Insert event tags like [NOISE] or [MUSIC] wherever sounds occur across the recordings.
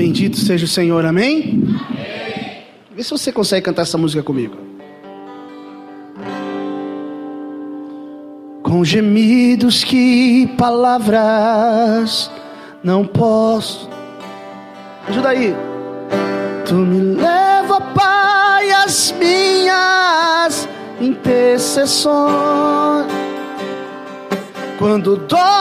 Bendito seja o Senhor, amém? amém? Vê se você consegue cantar essa música comigo. Com gemidos que palavras não posso. Ajuda aí. Tu me leva, Pai, as minhas intercessões. Quando dobro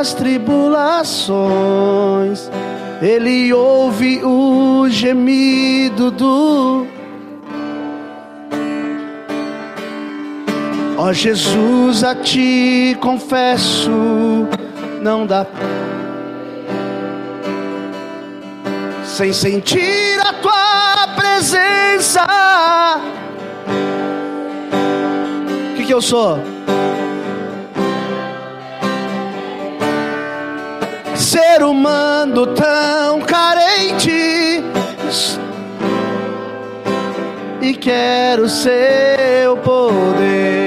às tribulações, Ele ouve o gemido do Ó oh, Jesus, a ti confesso, não dá sem sentir a tua presença. O que, que eu sou? Ser humano tão carente e quero seu poder.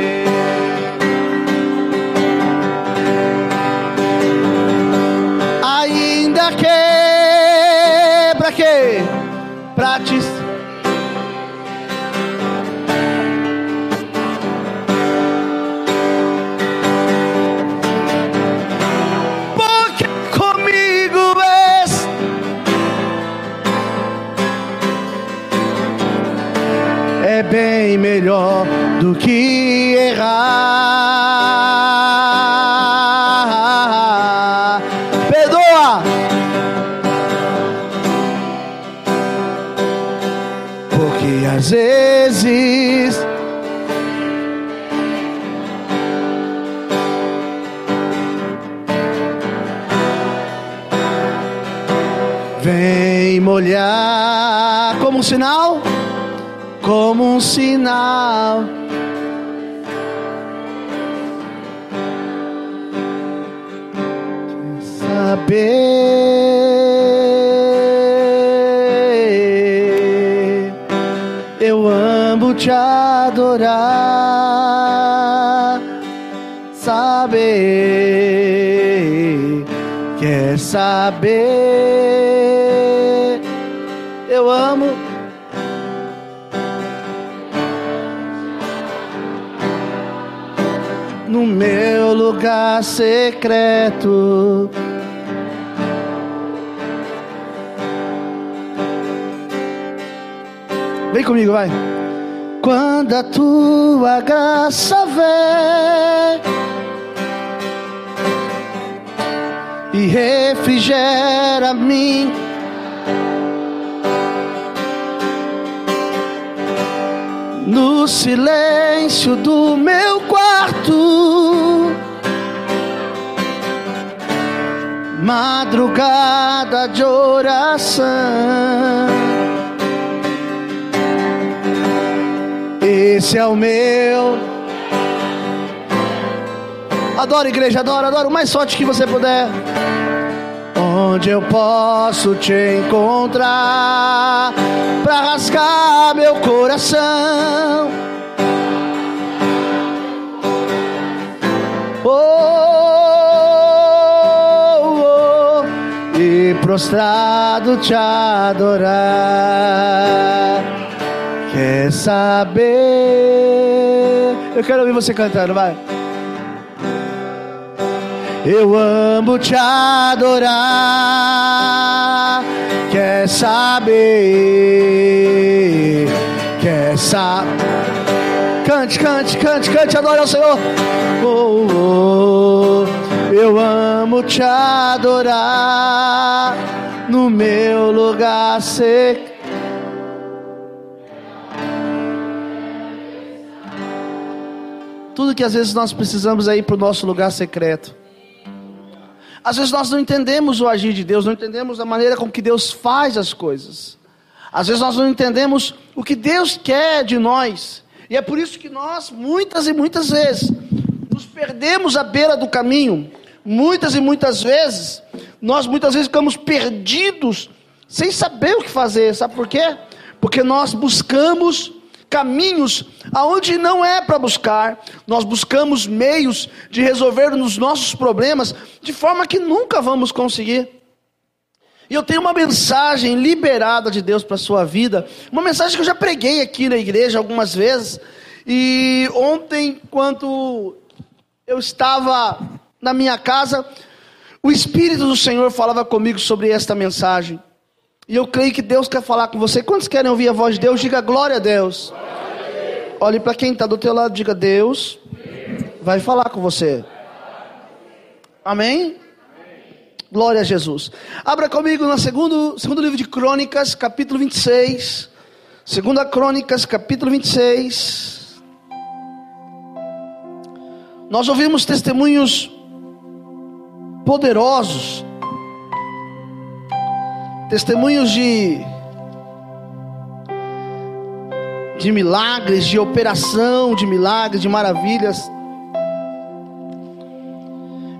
Melhor do que errar. às vezes. Vem molhar como um sinal, como um sinal. Saber te adorar, saber, quer saber, eu amo. Lugar secreto. Vem comigo, vai quando a tua graça vem e refrigera mim. No silêncio do meu quarto, madrugada de oração Esse é o meu. Adoro, igreja, adoro, adoro. O mais forte que você puder. Onde eu posso te encontrar para rasgar meu coração. Prostrado te adorar. Quer saber? Eu quero ouvir você cantando, vai. Eu amo te adorar. Quer saber? Quer saber? Cante, cante, cante, cante, adore ao Senhor. Oh, oh, eu amo te adorar no meu lugar secreto Tudo que às vezes nós precisamos é ir para o nosso lugar secreto. Às vezes nós não entendemos o agir de Deus, não entendemos a maneira com que Deus faz as coisas. Às vezes nós não entendemos o que Deus quer de nós. E é por isso que nós, muitas e muitas vezes, nos perdemos à beira do caminho. Muitas e muitas vezes, nós muitas vezes ficamos perdidos, sem saber o que fazer. Sabe por quê? Porque nós buscamos caminhos aonde não é para buscar, nós buscamos meios de resolver os nossos problemas de forma que nunca vamos conseguir. E eu tenho uma mensagem liberada de Deus para a sua vida, uma mensagem que eu já preguei aqui na igreja algumas vezes. E ontem, quando eu estava na minha casa, o Espírito do Senhor falava comigo sobre esta mensagem. E eu creio que Deus quer falar com você. Quantos querem ouvir a voz de Deus? Diga glória a Deus. Olhe para quem está do teu lado, diga Deus vai falar com você. Amém? Glória a Jesus. Abra comigo no segundo, segundo livro de Crônicas, capítulo 26. Segunda Crônicas, capítulo 26. Nós ouvimos testemunhos poderosos testemunhos de de milagres, de operação, de milagres, de maravilhas.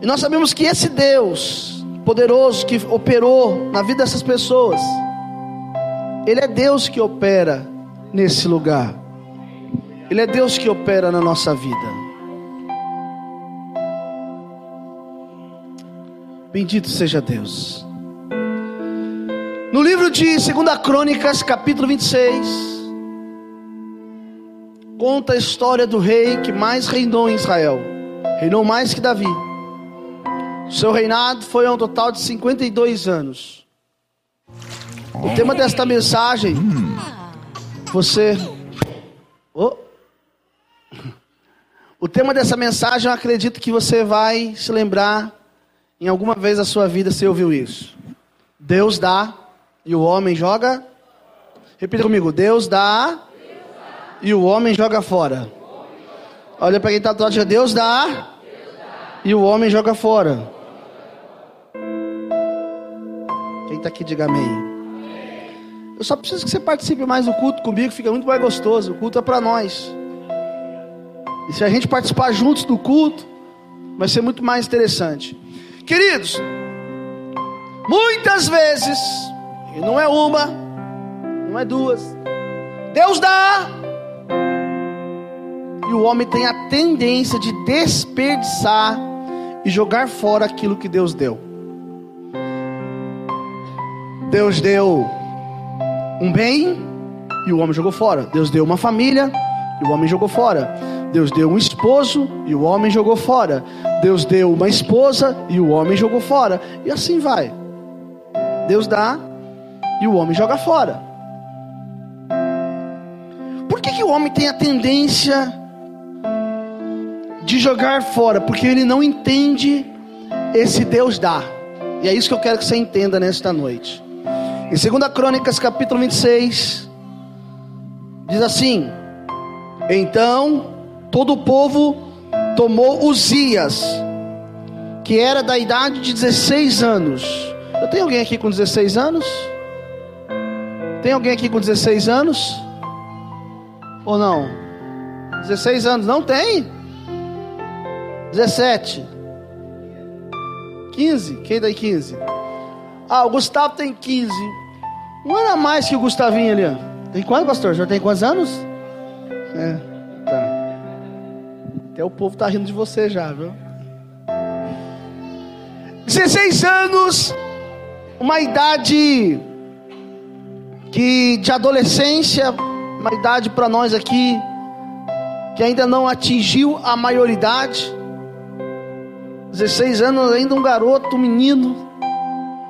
E nós sabemos que esse Deus poderoso que operou na vida dessas pessoas, ele é Deus que opera nesse lugar. Ele é Deus que opera na nossa vida. Bendito seja Deus. No livro de 2 Crônicas, capítulo 26, conta a história do rei que mais reinou em Israel. Reinou mais que Davi. Seu reinado foi um total de 52 anos. O tema desta mensagem, você. Oh. O tema dessa mensagem, eu acredito que você vai se lembrar em alguma vez da sua vida se ouviu isso. Deus dá e o homem joga. Repita comigo: Deus dá, e o homem joga fora. Olha para quem está do lado, Deus dá, e o homem joga fora. Quem está aqui, diga amém. Eu só preciso que você participe mais do culto comigo, fica muito mais gostoso. O culto é para nós. E se a gente participar juntos do culto, vai ser muito mais interessante. Queridos, muitas vezes e não é uma, não é duas. Deus dá. E o homem tem a tendência de desperdiçar e jogar fora aquilo que Deus deu. Deus deu um bem e o homem jogou fora. Deus deu uma família e o homem jogou fora. Deus deu um esposo e o homem jogou fora. Deus deu uma esposa e o homem jogou fora. E assim vai. Deus dá e o homem joga fora. Por que, que o homem tem a tendência de jogar fora? Porque ele não entende esse Deus dá. E é isso que eu quero que você entenda nesta noite. Em 2 Crônicas, capítulo 26, diz assim: Então todo o povo tomou Uzias, que era da idade de 16 anos. Eu tenho alguém aqui com 16 anos? Tem alguém aqui com 16 anos? Ou não? 16 anos, não tem? 17. 15? Quem daí 15? Ah, o Gustavo tem 15. Um ano a mais que o Gustavinho ali. Tem quanto, pastor? Já tem quantos anos? É, tá. Até o povo tá rindo de você já, viu? 16 anos, uma idade que de adolescência, uma idade para nós aqui, que ainda não atingiu a maioridade, 16 anos, ainda um garoto, um menino,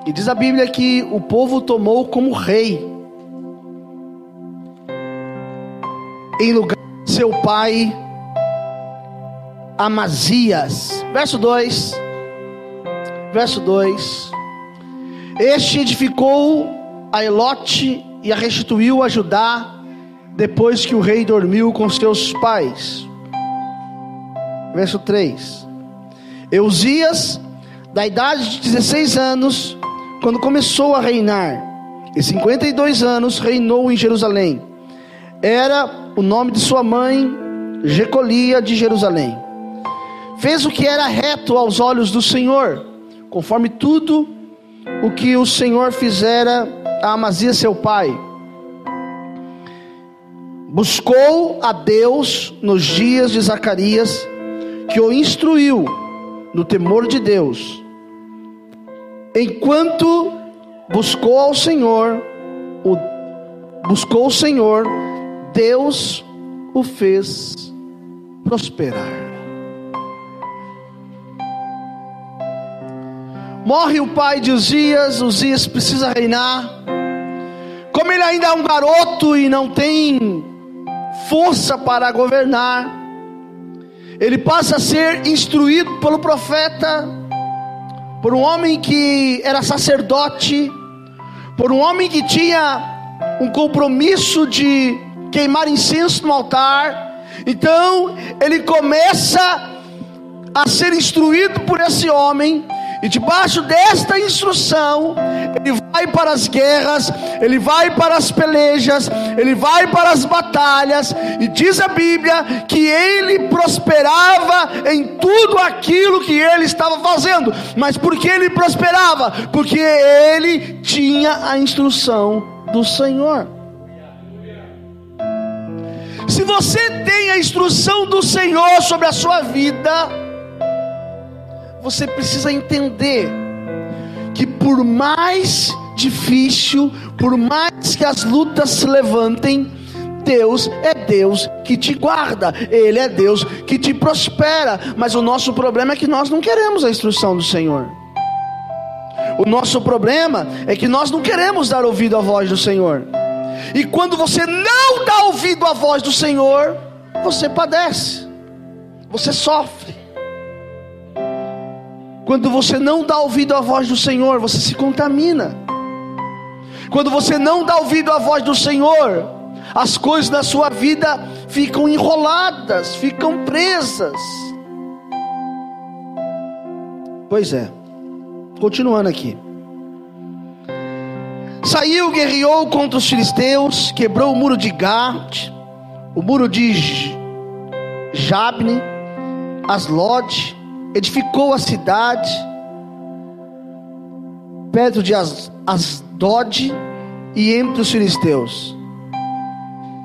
e diz a Bíblia que o povo tomou como rei, em lugar de seu pai Amazias. Verso 2. Verso 2. Este edificou a Elote e a restituiu a Judá depois que o rei dormiu com seus pais. Verso 3. Eusias, da idade de 16 anos, quando começou a reinar, e 52 anos reinou em Jerusalém. Era o nome de sua mãe, Jecolia de Jerusalém. Fez o que era reto aos olhos do Senhor, conforme tudo o que o Senhor fizera a Amazias seu pai. buscou a Deus nos dias de Zacarias, que o instruiu no temor de Deus. Enquanto buscou ao Senhor, o, buscou o Senhor, Deus o fez prosperar. Morre o pai de Uzias, Uzias precisa reinar. Como ele ainda é um garoto e não tem força para governar, ele passa a ser instruído pelo profeta, por um homem que era sacerdote, por um homem que tinha um compromisso de queimar incenso no altar. Então ele começa a ser instruído por esse homem e debaixo desta instrução, ele vai para as guerras, ele vai para as pelejas, ele vai para as batalhas, e diz a Bíblia que ele prosperava em tudo aquilo que ele estava fazendo. Mas por que ele prosperava? Porque ele tinha a instrução do Senhor. Se você tem a instrução do Senhor sobre a sua vida, você precisa entender que por mais difícil, por mais que as lutas se levantem, Deus é Deus que te guarda, Ele é Deus que te prospera. Mas o nosso problema é que nós não queremos a instrução do Senhor. O nosso problema é que nós não queremos dar ouvido à voz do Senhor. E quando você não dá ouvido à voz do Senhor, você padece, você sofre. Quando você não dá ouvido à voz do Senhor, você se contamina. Quando você não dá ouvido à voz do Senhor, as coisas na sua vida ficam enroladas, ficam presas. Pois é, continuando aqui. Saiu, guerreou contra os filisteus, quebrou o muro de Gat, o muro de Jabne, Aslod, edificou a cidade perto de Asdod e entre os filisteus.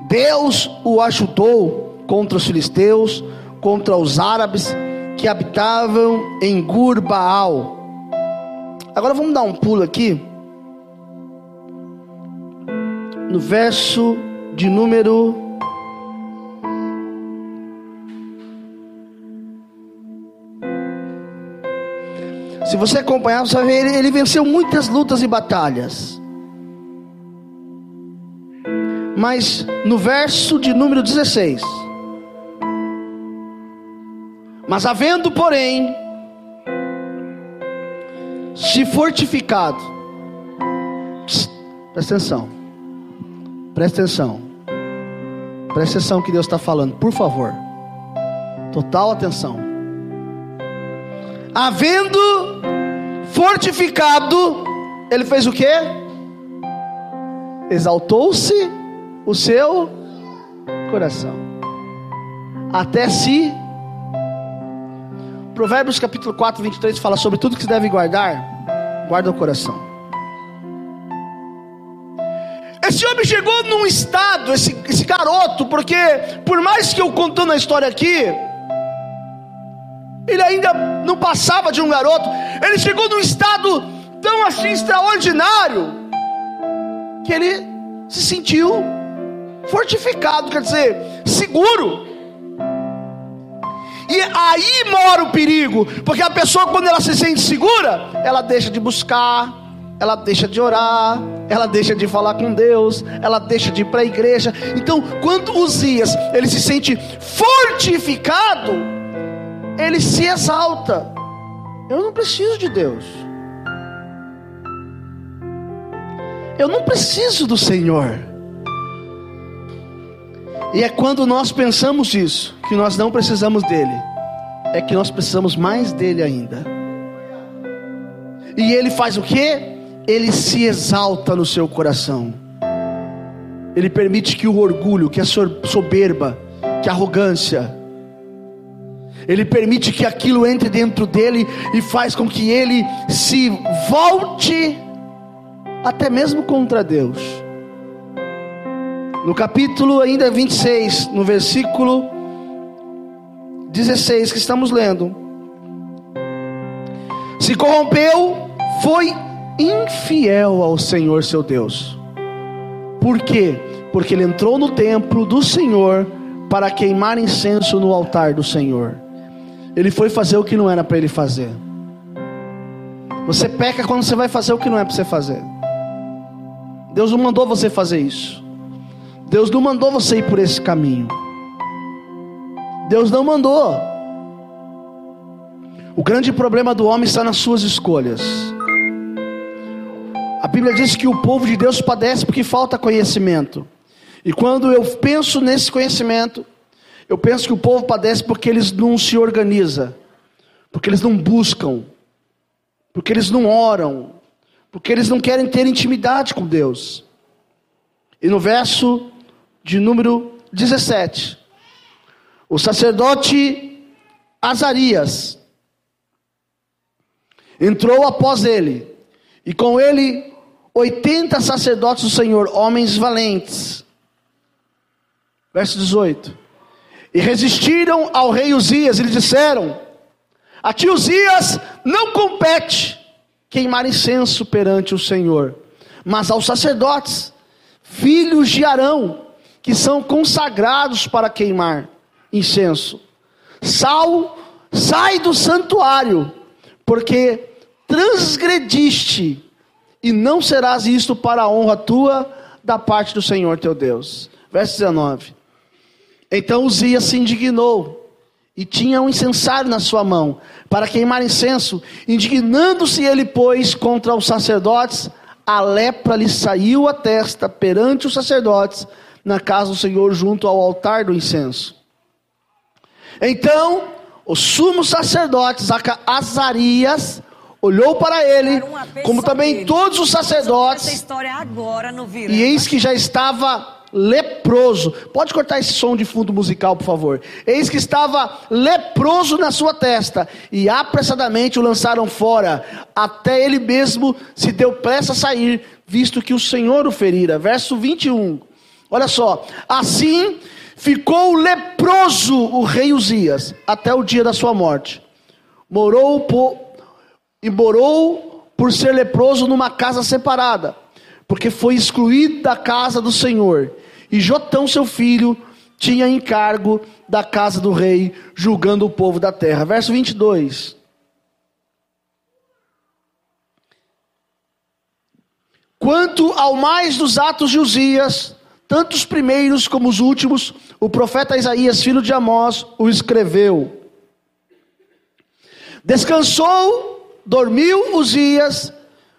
Deus o ajudou contra os filisteus, contra os árabes que habitavam em Gurbaal. Agora vamos dar um pulo aqui. No verso de número Se você acompanhar, você vai ver, ele, venceu muitas lutas e batalhas. Mas no verso de número 16: Mas havendo, porém, se fortificado, Psst, presta atenção, presta atenção, presta atenção que Deus está falando, por favor, total atenção havendo fortificado, ele fez o que? Exaltou-se o seu coração, até se. Provérbios capítulo 4, 23 fala sobre tudo que se deve guardar, guarda o coração. Esse homem chegou num estado, esse, esse garoto, porque por mais que eu contando a história aqui, ele ainda não passava de um garoto. Ele chegou num estado tão assim extraordinário que ele se sentiu fortificado, quer dizer, seguro. E aí mora o perigo, porque a pessoa quando ela se sente segura, ela deixa de buscar, ela deixa de orar, ela deixa de falar com Deus, ela deixa de ir para a igreja. Então, quando Uzias ele se sente fortificado, ele se exalta. Eu não preciso de Deus. Eu não preciso do Senhor. E é quando nós pensamos isso, que nós não precisamos dele, é que nós precisamos mais dele ainda. E ele faz o que? Ele se exalta no seu coração. Ele permite que o orgulho, que a soberba, que a arrogância, ele permite que aquilo entre dentro dele e faz com que ele se volte até mesmo contra Deus. No capítulo ainda 26, no versículo 16 que estamos lendo. Se corrompeu, foi infiel ao Senhor seu Deus. Por quê? Porque ele entrou no templo do Senhor para queimar incenso no altar do Senhor. Ele foi fazer o que não era para ele fazer. Você peca quando você vai fazer o que não é para você fazer. Deus não mandou você fazer isso. Deus não mandou você ir por esse caminho. Deus não mandou. O grande problema do homem está nas suas escolhas. Bíblia diz que o povo de Deus padece porque falta conhecimento. E quando eu penso nesse conhecimento, eu penso que o povo padece porque eles não se organizam, porque eles não buscam, porque eles não oram, porque eles não querem ter intimidade com Deus. E no verso de número 17, o sacerdote Azarias entrou após ele, e com ele 80 sacerdotes do Senhor, homens valentes. Verso 18. E resistiram ao rei Uzias, e lhe disseram: A ti, Uzias, não compete queimar incenso perante o Senhor, mas aos sacerdotes, filhos de Arão, que são consagrados para queimar incenso. Sal, sai do santuário, porque transgrediste, e não serás isto para a honra tua da parte do Senhor teu Deus. Verso 19. Então Uzias se indignou e tinha um incensário na sua mão para queimar incenso, indignando-se ele, pois, contra os sacerdotes, a lepra lhe saiu a testa perante os sacerdotes na casa do Senhor, junto ao altar do incenso. Então, o sumo sacerdote Azarias olhou para ele, como também todos os sacerdotes, e eis que já estava leproso. Pode cortar esse som de fundo musical, por favor. Eis que estava leproso na sua testa, e apressadamente o lançaram fora, até ele mesmo se deu pressa a sair, visto que o Senhor o ferira. Verso 21. Olha só. Assim ficou leproso o rei Uzias, até o dia da sua morte. Morou por, e morou por ser leproso numa casa separada, porque foi excluído da casa do Senhor e Jotão, seu filho, tinha encargo da casa do rei, julgando o povo da terra. Verso 22. Quanto ao mais dos atos de Uzias, tanto os primeiros como os últimos, o profeta Isaías, filho de Amós, o escreveu. Descansou, dormiu Uzias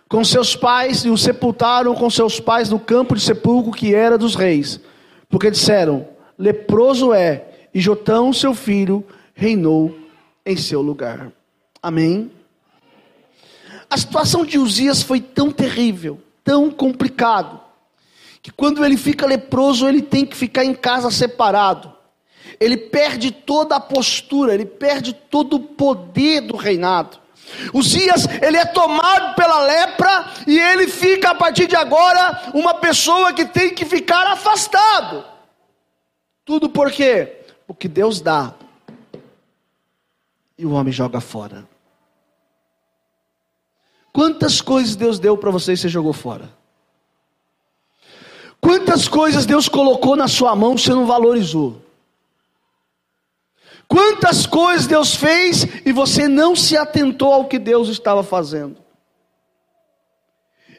com seus pais e o sepultaram com seus pais no campo de sepulcro que era dos reis. Porque disseram: leproso é, e Jotão, seu filho, reinou em seu lugar. Amém? A situação de Uzias foi tão terrível, tão complicado, que quando ele fica leproso, ele tem que ficar em casa separado. Ele perde toda a postura, ele perde todo o poder do reinado. Uzias, ele é tomado pela lepra e ele fica a partir de agora uma pessoa que tem que ficar afastado. Tudo por quê? Porque Deus dá e o homem joga fora. Quantas coisas Deus deu para você e você jogou fora? Quantas coisas Deus colocou na sua mão e você não valorizou? Quantas coisas Deus fez e você não se atentou ao que Deus estava fazendo?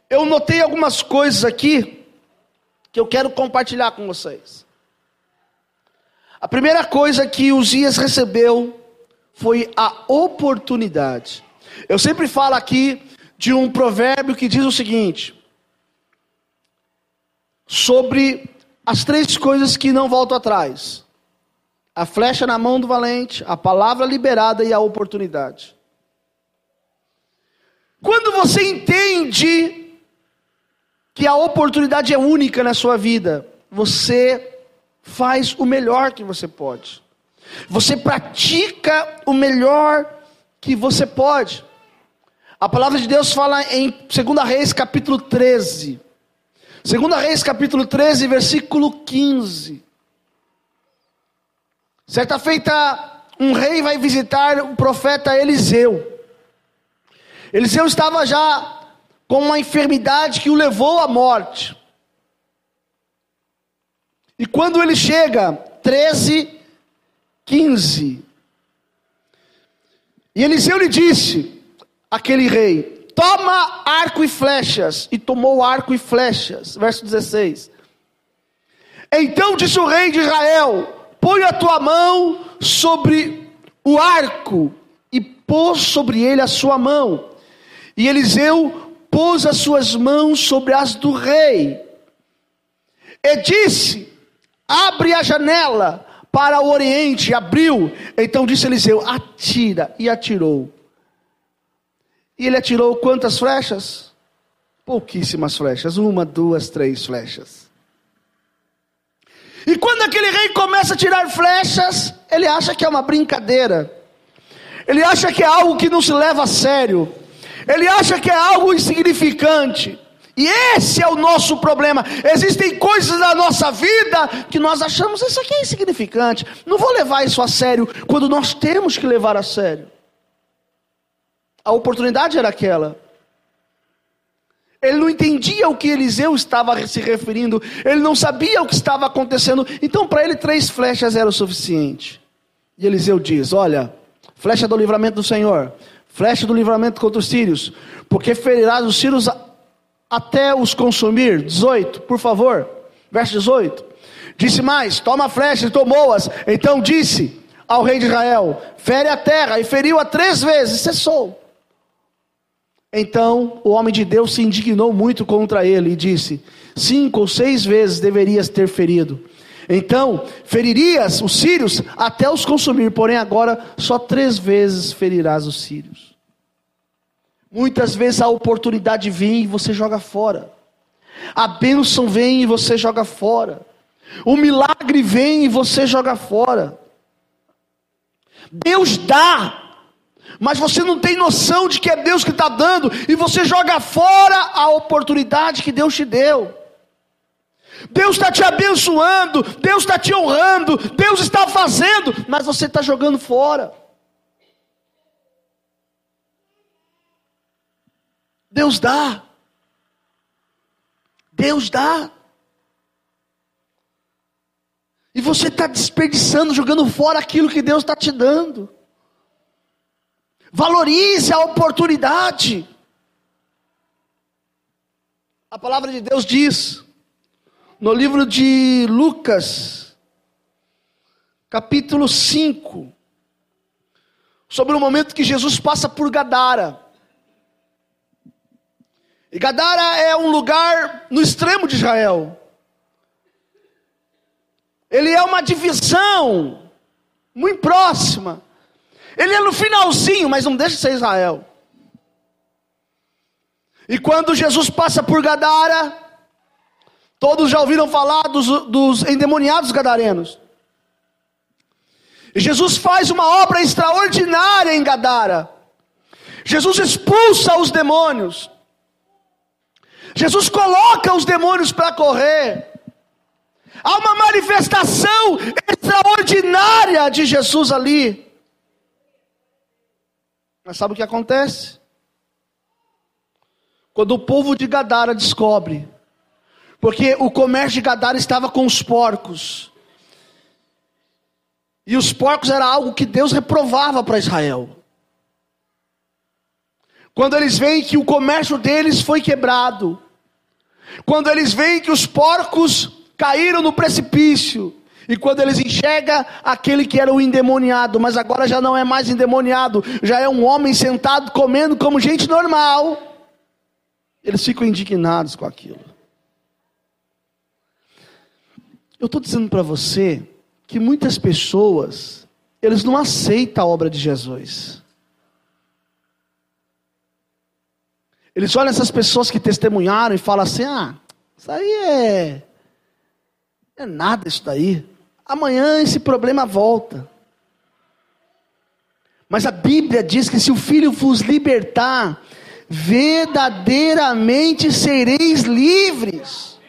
Eu notei algumas coisas aqui que eu quero compartilhar com vocês. A primeira coisa que Uzias recebeu foi a oportunidade. Eu sempre falo aqui de um provérbio que diz o seguinte: sobre as três coisas que não voltam atrás a flecha na mão do valente, a palavra liberada e a oportunidade. Quando você entende que a oportunidade é única na sua vida, você faz o melhor que você pode. Você pratica o melhor que você pode. A palavra de Deus fala em 2 Reis capítulo 13 Segunda Reis, capítulo 13, versículo 15. Certa feita, um rei vai visitar o profeta Eliseu. Eliseu estava já com uma enfermidade que o levou à morte. E quando ele chega, 13, 15. E Eliseu lhe disse, aquele rei: Toma arco e flechas. E tomou arco e flechas. Verso 16. Então disse o rei de Israel: Põe a tua mão sobre o arco. E pôs sobre ele a sua mão. E Eliseu pôs as suas mãos sobre as do rei. E disse: Abre a janela para o oriente. Abriu. Então disse Eliseu: Atira. E atirou. E ele atirou quantas flechas? Pouquíssimas flechas. Uma, duas, três flechas. E quando aquele rei começa a tirar flechas, ele acha que é uma brincadeira. Ele acha que é algo que não se leva a sério. Ele acha que é algo insignificante. E esse é o nosso problema. Existem coisas na nossa vida que nós achamos isso aqui é insignificante. Não vou levar isso a sério quando nós temos que levar a sério. A oportunidade era aquela. Ele não entendia o que Eliseu estava se referindo, ele não sabia o que estava acontecendo, então para ele três flechas era o suficiente. E Eliseu diz: Olha, flecha do livramento do Senhor, flecha do livramento contra os sírios, porque ferirás os sírios até os consumir. 18, por favor, verso 18. Disse mais: Toma flechas e tomou-as. Então disse ao rei de Israel: Fere a terra, e feriu-a três vezes, cessou. Então o homem de Deus se indignou muito contra ele e disse: Cinco ou seis vezes deverias ter ferido. Então feririas os sírios até os consumir, porém agora só três vezes ferirás os sírios. Muitas vezes a oportunidade vem e você joga fora, a bênção vem e você joga fora, o milagre vem e você joga fora. Deus dá, mas você não tem noção de que é Deus que está dando, e você joga fora a oportunidade que Deus te deu. Deus está te abençoando, Deus está te honrando, Deus está fazendo, mas você está jogando fora. Deus dá, Deus dá, e você está desperdiçando, jogando fora aquilo que Deus está te dando. Valorize a oportunidade. A palavra de Deus diz, no livro de Lucas, capítulo 5, sobre o momento que Jesus passa por Gadara. E Gadara é um lugar no extremo de Israel. Ele é uma divisão muito próxima ele é no finalzinho, mas não deixa de ser Israel. E quando Jesus passa por Gadara, todos já ouviram falar dos, dos endemoniados gadarenos. E Jesus faz uma obra extraordinária em Gadara. Jesus expulsa os demônios. Jesus coloca os demônios para correr. Há uma manifestação extraordinária de Jesus ali. Mas sabe o que acontece? Quando o povo de Gadara descobre, porque o comércio de Gadara estava com os porcos, e os porcos era algo que Deus reprovava para Israel. Quando eles veem que o comércio deles foi quebrado, quando eles veem que os porcos caíram no precipício, e quando eles enxergam aquele que era o endemoniado, mas agora já não é mais endemoniado, já é um homem sentado comendo como gente normal, eles ficam indignados com aquilo. Eu estou dizendo para você que muitas pessoas, eles não aceitam a obra de Jesus. Eles olham essas pessoas que testemunharam e falam assim: ah, isso aí é. É nada isso daí. Amanhã esse problema volta. Mas a Bíblia diz que se o Filho vos libertar, verdadeiramente sereis livres.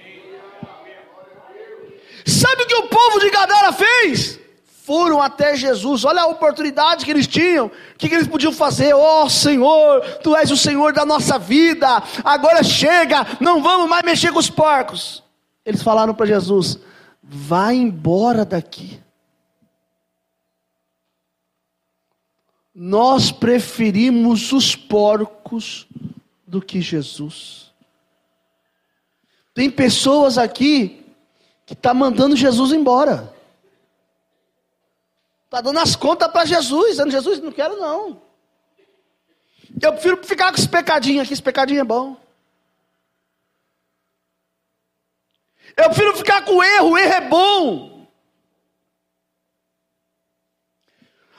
Sabe o que o povo de Gadara fez? Foram até Jesus, olha a oportunidade que eles tinham, o que, que eles podiam fazer? Oh Senhor, Tu és o Senhor da nossa vida, agora chega, não vamos mais mexer com os porcos. Eles falaram para Jesus: vai embora daqui. Nós preferimos os porcos do que Jesus. Tem pessoas aqui que está mandando Jesus embora. Está dando as contas para Jesus, dizendo, Jesus, não quero não. Eu prefiro ficar com esse pecadinho aqui, esse pecadinho é bom. Eu prefiro ficar com o erro, o erro é bom.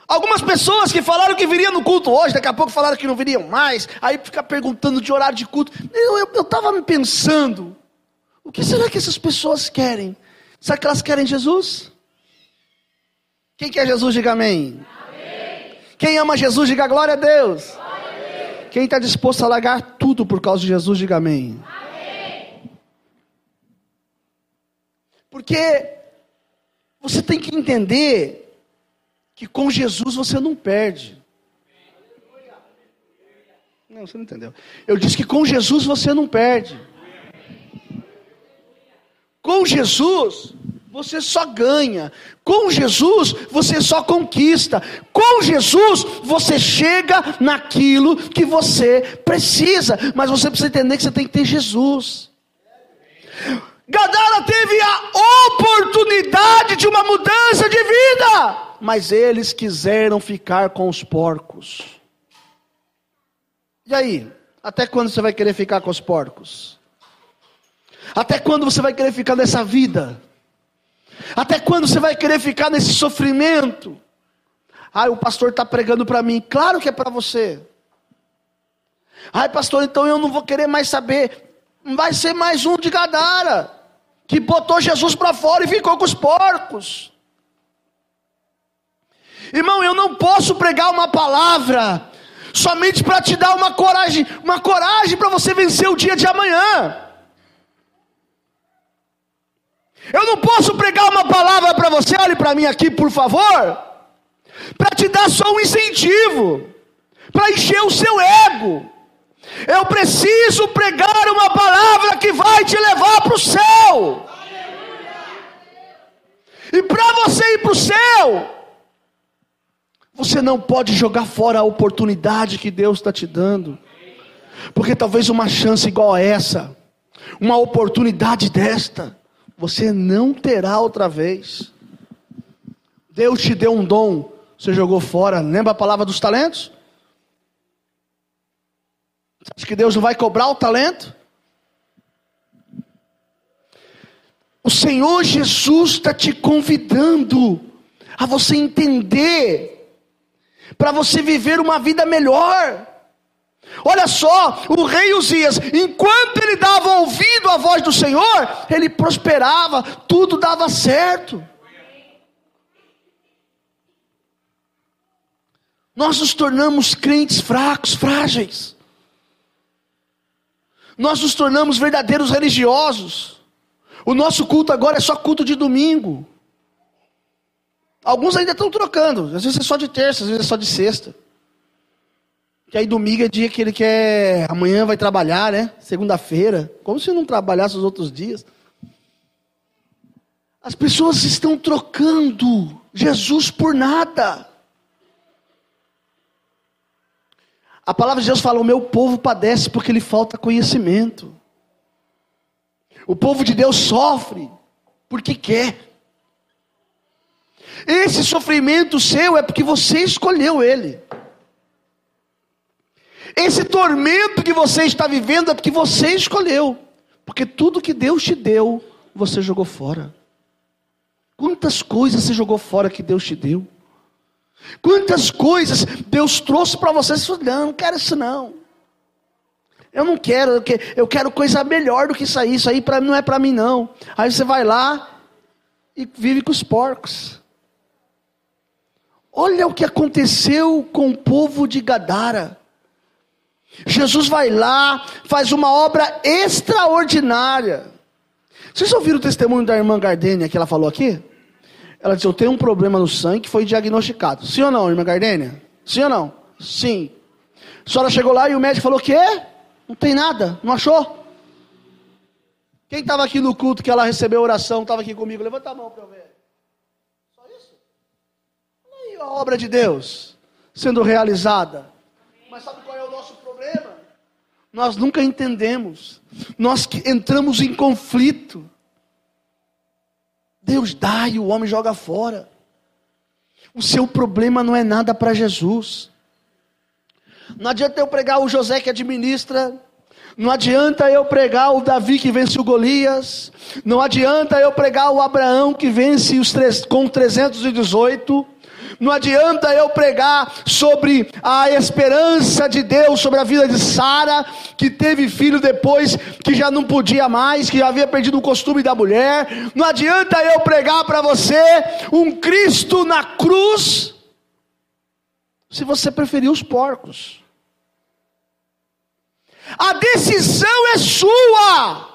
Algumas pessoas que falaram que viriam no culto hoje, daqui a pouco falaram que não viriam mais, aí fica perguntando de horário de culto. Eu estava me pensando, o que será que essas pessoas querem? Será que elas querem Jesus? Quem quer Jesus, diga amém. amém. Quem ama Jesus, diga glória a Deus. Glória a Deus. Quem está disposto a largar tudo por causa de Jesus, diga amém. amém. Porque você tem que entender que com Jesus você não perde. Não, você não entendeu. Eu disse que com Jesus você não perde. Com Jesus, você só ganha. Com Jesus, você só conquista. Com Jesus, você chega naquilo que você precisa. Mas você precisa entender que você tem que ter Jesus. Gadara teve a oportunidade de uma mudança de vida, mas eles quiseram ficar com os porcos. E aí? Até quando você vai querer ficar com os porcos? Até quando você vai querer ficar nessa vida? Até quando você vai querer ficar nesse sofrimento? Ah, o pastor está pregando para mim. Claro que é para você. Ai, pastor, então eu não vou querer mais saber. Vai ser mais um de Gadara, que botou Jesus para fora e ficou com os porcos. Irmão, eu não posso pregar uma palavra somente para te dar uma coragem, uma coragem para você vencer o dia de amanhã. Eu não posso pregar uma palavra para você, olhe para mim aqui, por favor, para te dar só um incentivo, para encher o seu ego. Eu preciso pregar uma palavra que vai te levar para o céu. E para você ir para o céu, você não pode jogar fora a oportunidade que Deus está te dando, porque talvez uma chance igual a essa, uma oportunidade desta, você não terá outra vez. Deus te deu um dom, você jogou fora. Lembra a palavra dos talentos? Acha que Deus não vai cobrar o talento? O Senhor Jesus está te convidando a você entender, para você viver uma vida melhor. Olha só, o rei Uzias, enquanto ele dava ouvido à voz do Senhor, ele prosperava, tudo dava certo. Nós nos tornamos crentes fracos, frágeis. Nós nos tornamos verdadeiros religiosos. O nosso culto agora é só culto de domingo. Alguns ainda estão trocando, às vezes é só de terça, às vezes é só de sexta. Que aí domingo é dia que ele quer. Amanhã vai trabalhar, né? Segunda-feira. Como se não trabalhasse os outros dias. As pessoas estão trocando Jesus por nada. A palavra de Deus fala: o meu povo padece porque lhe falta conhecimento. O povo de Deus sofre porque quer. Esse sofrimento seu é porque você escolheu ele. Esse tormento que você está vivendo é porque você escolheu. Porque tudo que Deus te deu, você jogou fora. Quantas coisas você jogou fora que Deus te deu? Quantas coisas Deus trouxe para você? Você não, não quero isso não. Eu não quero, eu quero coisa melhor do que isso aí. Isso aí pra, não é para mim não. Aí você vai lá e vive com os porcos. Olha o que aconteceu com o povo de Gadara. Jesus vai lá, faz uma obra extraordinária. Vocês ouviram o testemunho da irmã Gardênia que ela falou aqui? Ela disse: Eu tenho um problema no sangue que foi diagnosticado. Sim ou não, irmã Gardênia? Sim ou não? Sim. A senhora chegou lá e o médico falou: O quê? Não tem nada, não achou? Quem estava aqui no culto que ela recebeu oração, estava aqui comigo? Levanta a mão para eu ver. Só isso? Olha aí a obra de Deus sendo realizada. Mas sabe qual é o nosso problema? Nós nunca entendemos. Nós entramos em conflito. Deus dá e o homem joga fora. O seu problema não é nada para Jesus. Não adianta eu pregar o José que administra. Não adianta eu pregar o Davi que vence o Golias. Não adianta eu pregar o Abraão que vence os com 318. Não adianta eu pregar sobre a esperança de Deus sobre a vida de Sara, que teve filho depois que já não podia mais, que já havia perdido o costume da mulher. Não adianta eu pregar para você um Cristo na cruz, se você preferir os porcos. A decisão é sua.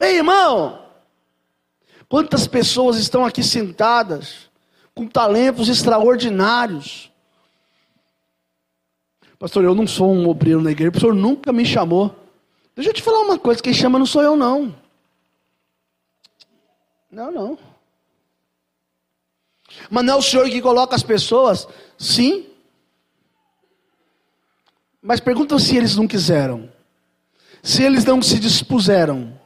Ei, irmão, quantas pessoas estão aqui sentadas com talentos extraordinários. Pastor, eu não sou um obreiro na igreja, o senhor nunca me chamou. Deixa eu te falar uma coisa: quem chama não sou eu, não. Não, não. Mas não é o senhor que coloca as pessoas? Sim. Mas pergunta se eles não quiseram. Se eles não se dispuseram.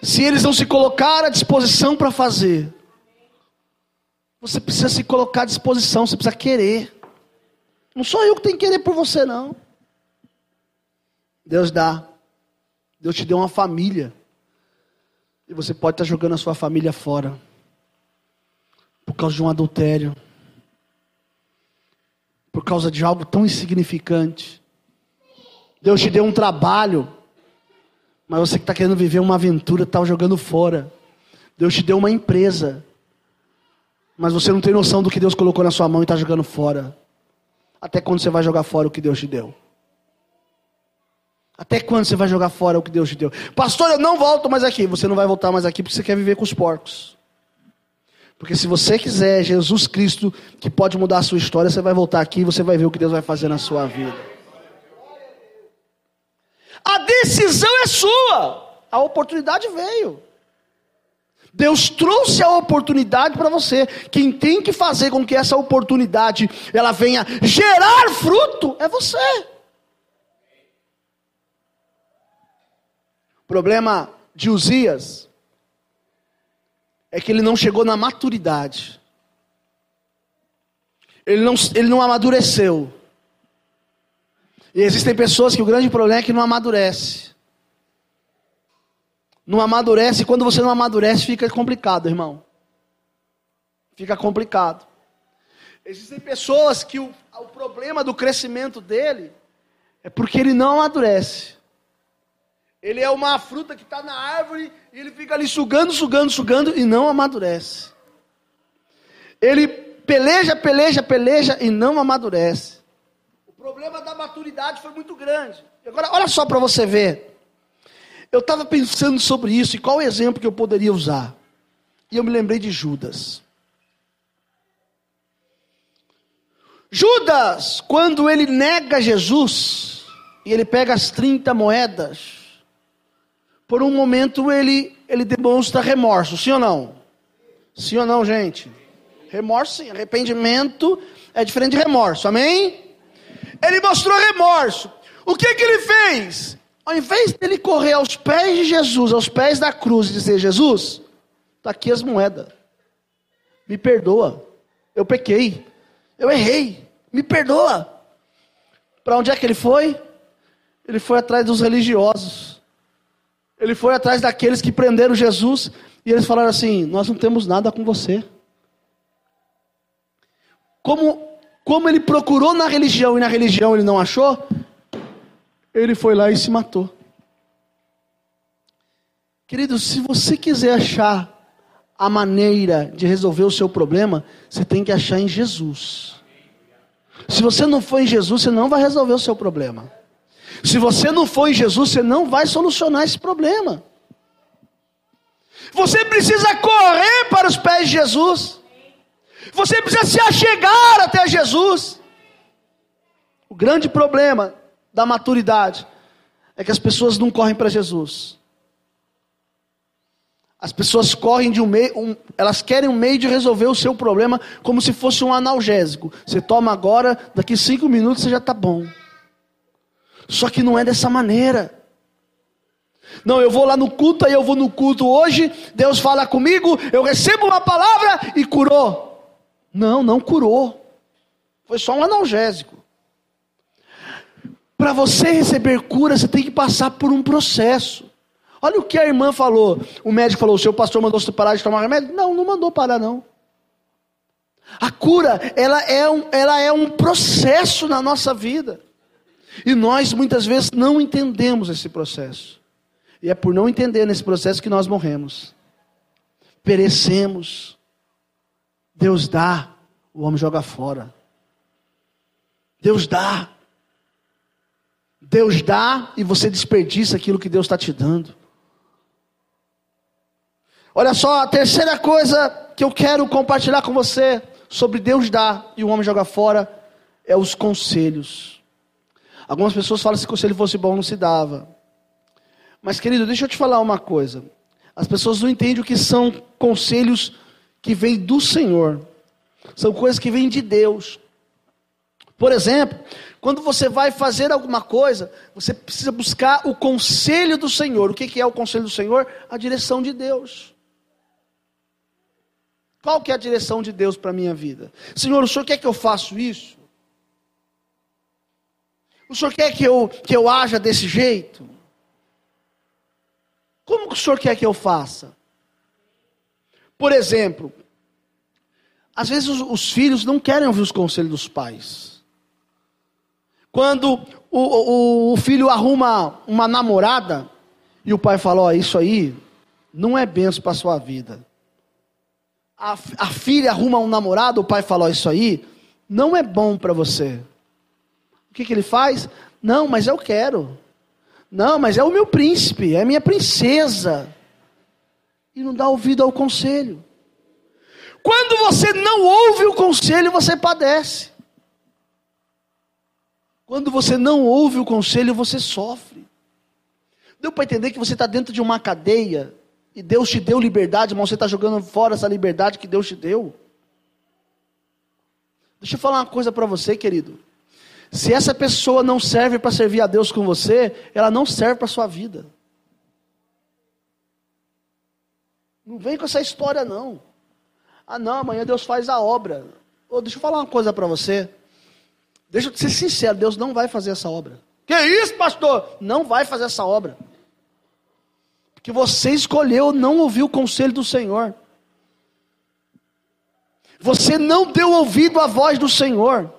Se eles não se colocaram à disposição para fazer. Você precisa se colocar à disposição, você precisa querer. Não sou eu que tenho que querer por você, não. Deus dá. Deus te deu uma família. E você pode estar jogando a sua família fora. Por causa de um adultério. Por causa de algo tão insignificante. Deus te deu um trabalho. Mas você que está querendo viver uma aventura está jogando fora. Deus te deu uma empresa mas você não tem noção do que Deus colocou na sua mão e está jogando fora. Até quando você vai jogar fora o que Deus te deu? Até quando você vai jogar fora o que Deus te deu? Pastor, eu não volto mais aqui. Você não vai voltar mais aqui porque você quer viver com os porcos. Porque se você quiser Jesus Cristo, que pode mudar a sua história, você vai voltar aqui e você vai ver o que Deus vai fazer na sua vida. A decisão é sua. A oportunidade veio. Deus trouxe a oportunidade para você. Quem tem que fazer com que essa oportunidade ela venha gerar fruto é você. O problema de Uzias é que ele não chegou na maturidade. Ele não, ele não amadureceu. E existem pessoas que o grande problema é que não amadurece não amadurece, quando você não amadurece, fica complicado, irmão. Fica complicado. Existem pessoas que o, o problema do crescimento dele é porque ele não amadurece. Ele é uma fruta que está na árvore e ele fica ali sugando, sugando, sugando e não amadurece. Ele peleja, peleja, peleja e não amadurece. O problema da maturidade foi muito grande. Agora, olha só para você ver. Eu estava pensando sobre isso e qual exemplo que eu poderia usar. E eu me lembrei de Judas. Judas, quando ele nega Jesus, e ele pega as 30 moedas, por um momento ele, ele demonstra remorso, sim ou não? Sim ou não, gente? Remorso sim, arrependimento é diferente de remorso, amém? Ele mostrou remorso. O que que ele fez? Ao invés dele correr aos pés de Jesus, aos pés da cruz e dizer: Jesus, está aqui as moedas, me perdoa, eu pequei, eu errei, me perdoa. Para onde é que ele foi? Ele foi atrás dos religiosos, ele foi atrás daqueles que prenderam Jesus e eles falaram assim: Nós não temos nada com você. Como, como ele procurou na religião e na religião ele não achou, ele foi lá e se matou. Querido, se você quiser achar a maneira de resolver o seu problema, você tem que achar em Jesus. Se você não for em Jesus, você não vai resolver o seu problema. Se você não for em Jesus, você não vai solucionar esse problema. Você precisa correr para os pés de Jesus. Você precisa se achegar até Jesus. O grande problema da maturidade é que as pessoas não correm para Jesus. As pessoas correm de um meio, um, elas querem um meio de resolver o seu problema como se fosse um analgésico. Você toma agora, daqui cinco minutos você já está bom. Só que não é dessa maneira. Não, eu vou lá no culto, aí eu vou no culto hoje, Deus fala comigo, eu recebo uma palavra e curou. Não, não curou. Foi só um analgésico. Para você receber cura, você tem que passar por um processo. Olha o que a irmã falou. O médico falou: o seu pastor mandou você parar de tomar remédio? Não, não mandou parar, não. A cura, ela é um, ela é um processo na nossa vida. E nós muitas vezes não entendemos esse processo. E é por não entender nesse processo que nós morremos. Perecemos. Deus dá, o homem joga fora. Deus dá. Deus dá e você desperdiça aquilo que Deus está te dando. Olha só, a terceira coisa que eu quero compartilhar com você sobre Deus dar e o homem joga fora é os conselhos. Algumas pessoas falam que se conselho fosse bom não se dava. Mas querido, deixa eu te falar uma coisa. As pessoas não entendem o que são conselhos que vêm do Senhor. São coisas que vêm de Deus. Por exemplo, quando você vai fazer alguma coisa, você precisa buscar o conselho do Senhor. O que é o conselho do Senhor? A direção de Deus. Qual que é a direção de Deus para a minha vida? Senhor, o Senhor quer que eu faça isso? O Senhor quer que eu, que eu haja desse jeito? Como que o Senhor quer que eu faça? Por exemplo, às vezes os, os filhos não querem ouvir os conselhos dos pais. Quando o, o, o filho arruma uma namorada e o pai fala: Ó, isso aí não é benção para a sua vida a, a filha arruma um namorado, o pai fala: Isso aí não é bom para você. O que, que ele faz? Não, mas eu quero. Não, mas é o meu príncipe, é minha princesa. E não dá ouvido ao conselho. Quando você não ouve o conselho, você padece. Quando você não ouve o conselho, você sofre. Deu para entender que você está dentro de uma cadeia e Deus te deu liberdade, irmão, você está jogando fora essa liberdade que Deus te deu. Deixa eu falar uma coisa para você, querido. Se essa pessoa não serve para servir a Deus com você, ela não serve para a sua vida. Não vem com essa história, não. Ah, não, amanhã Deus faz a obra. Oh, deixa eu falar uma coisa para você. Deixa eu ser sincero, Deus não vai fazer essa obra. Que isso, pastor? Não vai fazer essa obra que você escolheu não ouvir o conselho do Senhor. Você não deu ouvido à voz do Senhor.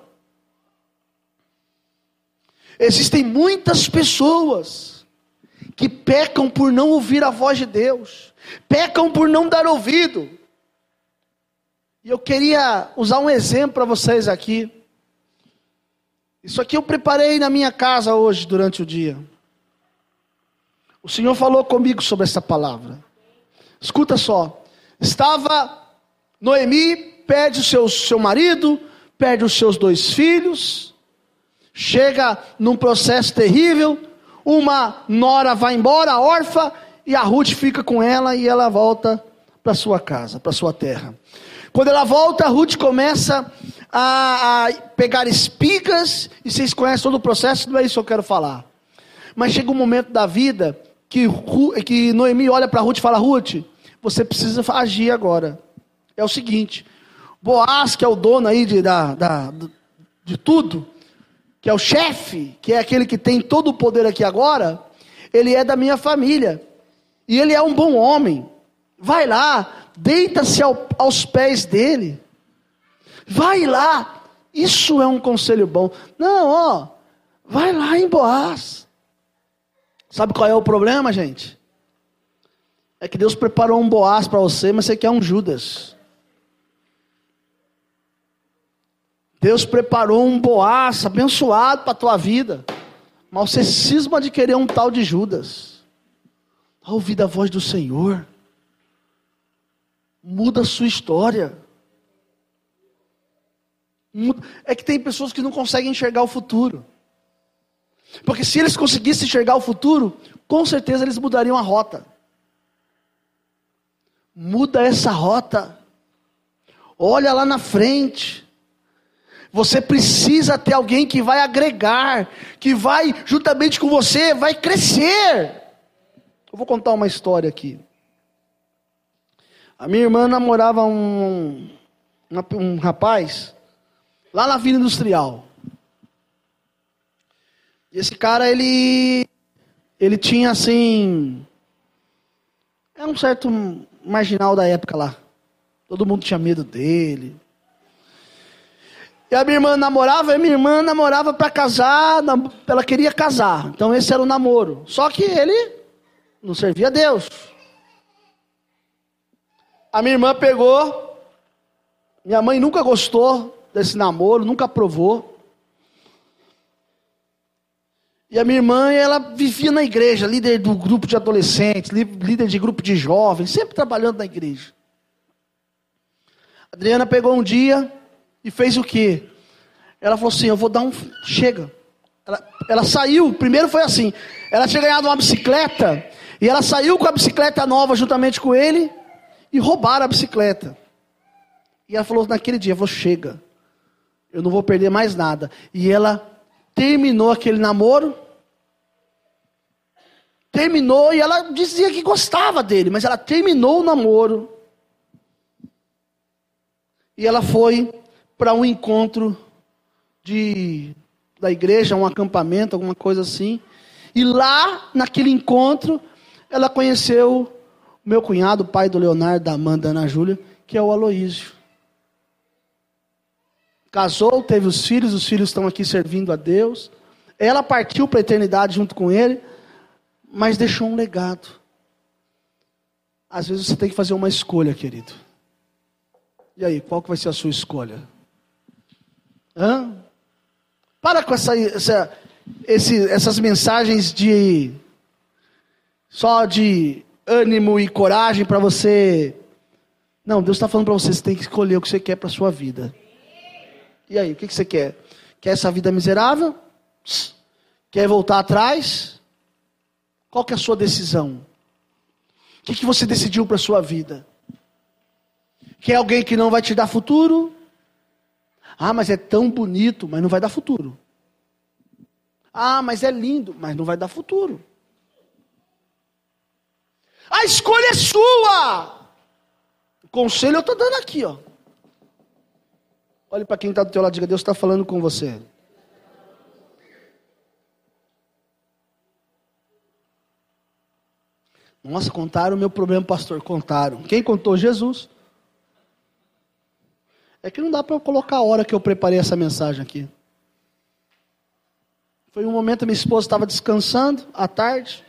Existem muitas pessoas que pecam por não ouvir a voz de Deus, pecam por não dar ouvido. E eu queria usar um exemplo para vocês aqui. Isso aqui eu preparei na minha casa hoje durante o dia. O Senhor falou comigo sobre essa palavra. Escuta só. Estava Noemi, perde o seu, seu marido, perde os seus dois filhos, chega num processo terrível. Uma nora vai embora, órfã, e a Ruth fica com ela e ela volta para sua casa, para sua terra. Quando ela volta, a Ruth começa a, a, pegar espigas, e vocês conhecem todo o processo, não é isso que eu quero falar. Mas chega um momento da vida que, que Noemi olha para Ruth e fala: Ruth, você precisa agir agora. É o seguinte: Boaz, que é o dono aí de, da, da, de tudo, que é o chefe, que é aquele que tem todo o poder aqui agora, ele é da minha família. E ele é um bom homem. Vai lá, deita-se ao, aos pés dele. Vai lá. Isso é um conselho bom. Não, ó, vai lá em Boaz. Sabe qual é o problema, gente? É que Deus preparou um Boaz para você, mas você quer um Judas. Deus preparou um Boaz abençoado para a tua vida. Mas você cisma de querer um tal de Judas. A ouvir a voz do Senhor. muda a sua história. É que tem pessoas que não conseguem enxergar o futuro. Porque se eles conseguissem enxergar o futuro, com certeza eles mudariam a rota. Muda essa rota. Olha lá na frente. Você precisa ter alguém que vai agregar, que vai, juntamente com você, vai crescer. Eu vou contar uma história aqui. A minha irmã namorava um, um, um rapaz lá na Vila Industrial. E esse cara, ele, ele tinha assim, é um certo marginal da época lá. Todo mundo tinha medo dele. E a minha irmã namorava, e minha irmã namorava para casar, ela queria casar. Então esse era o namoro. Só que ele não servia a Deus. A minha irmã pegou, minha mãe nunca gostou desse namoro, nunca aprovou. E a minha irmã, ela vivia na igreja, líder do grupo de adolescentes, líder de grupo de jovens, sempre trabalhando na igreja. A Adriana pegou um dia e fez o quê? Ela falou assim: Eu vou dar um. Chega. Ela, ela saiu, primeiro foi assim: ela tinha ganhado uma bicicleta, e ela saiu com a bicicleta nova juntamente com ele, e roubaram a bicicleta. E ela falou naquele dia: Vou chega. Eu não vou perder mais nada. E ela terminou aquele namoro. Terminou e ela dizia que gostava dele, mas ela terminou o namoro. E ela foi para um encontro de, da igreja, um acampamento, alguma coisa assim. E lá, naquele encontro, ela conheceu o meu cunhado, pai do Leonardo, da Amanda, Ana Júlia, que é o Aloísio casou, teve os filhos, os filhos estão aqui servindo a Deus. Ela partiu para a eternidade junto com ele, mas deixou um legado. Às vezes você tem que fazer uma escolha, querido. E aí, qual que vai ser a sua escolha? Hã? Para com essa, essa esse, essas mensagens de só de ânimo e coragem para você. Não, Deus está falando para você, você tem que escolher o que você quer para sua vida. E aí, o que, você quer? Quer essa vida miserável? Quer voltar atrás? Qual que é a sua decisão? O que, que você decidiu para a sua vida? Quer alguém que não vai te dar futuro? Ah, mas é tão bonito, mas não vai dar futuro. Ah, mas é lindo, mas não vai dar futuro. A escolha é sua. O conselho eu estou dando aqui, ó. Olhe para quem está do teu lado e diga, Deus está falando com você. Nossa, contaram o meu problema, pastor. Contaram. Quem contou? Jesus. É que não dá para eu colocar a hora que eu preparei essa mensagem aqui. Foi um momento, minha esposa estava descansando, à tarde.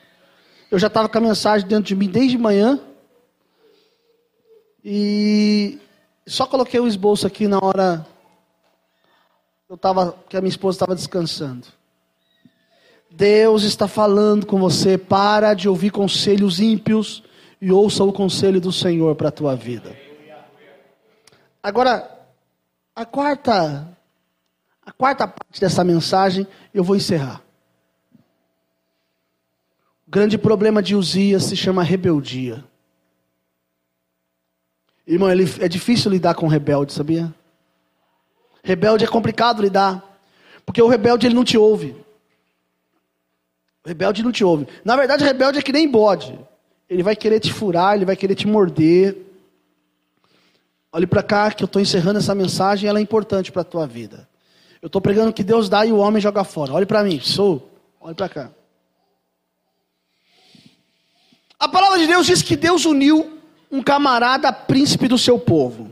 Eu já estava com a mensagem dentro de mim desde manhã. E só coloquei o esboço aqui na hora eu tava, que a minha esposa estava descansando. Deus está falando com você, para de ouvir conselhos ímpios e ouça o conselho do Senhor para a tua vida. Agora, a quarta, a quarta parte dessa mensagem eu vou encerrar. O grande problema de Uzias se chama rebeldia. Irmão, é difícil lidar com rebelde, sabia? Rebelde é complicado lidar. Porque o rebelde ele não te ouve. O rebelde não te ouve. Na verdade, rebelde é que nem bode. Ele vai querer te furar, ele vai querer te morder. Olhe para cá que eu estou encerrando essa mensagem, ela é importante para a tua vida. Eu estou pregando que Deus dá e o homem joga fora. Olhe para mim, sou. Olhe para cá. A palavra de Deus diz que Deus uniu um camarada príncipe do seu povo.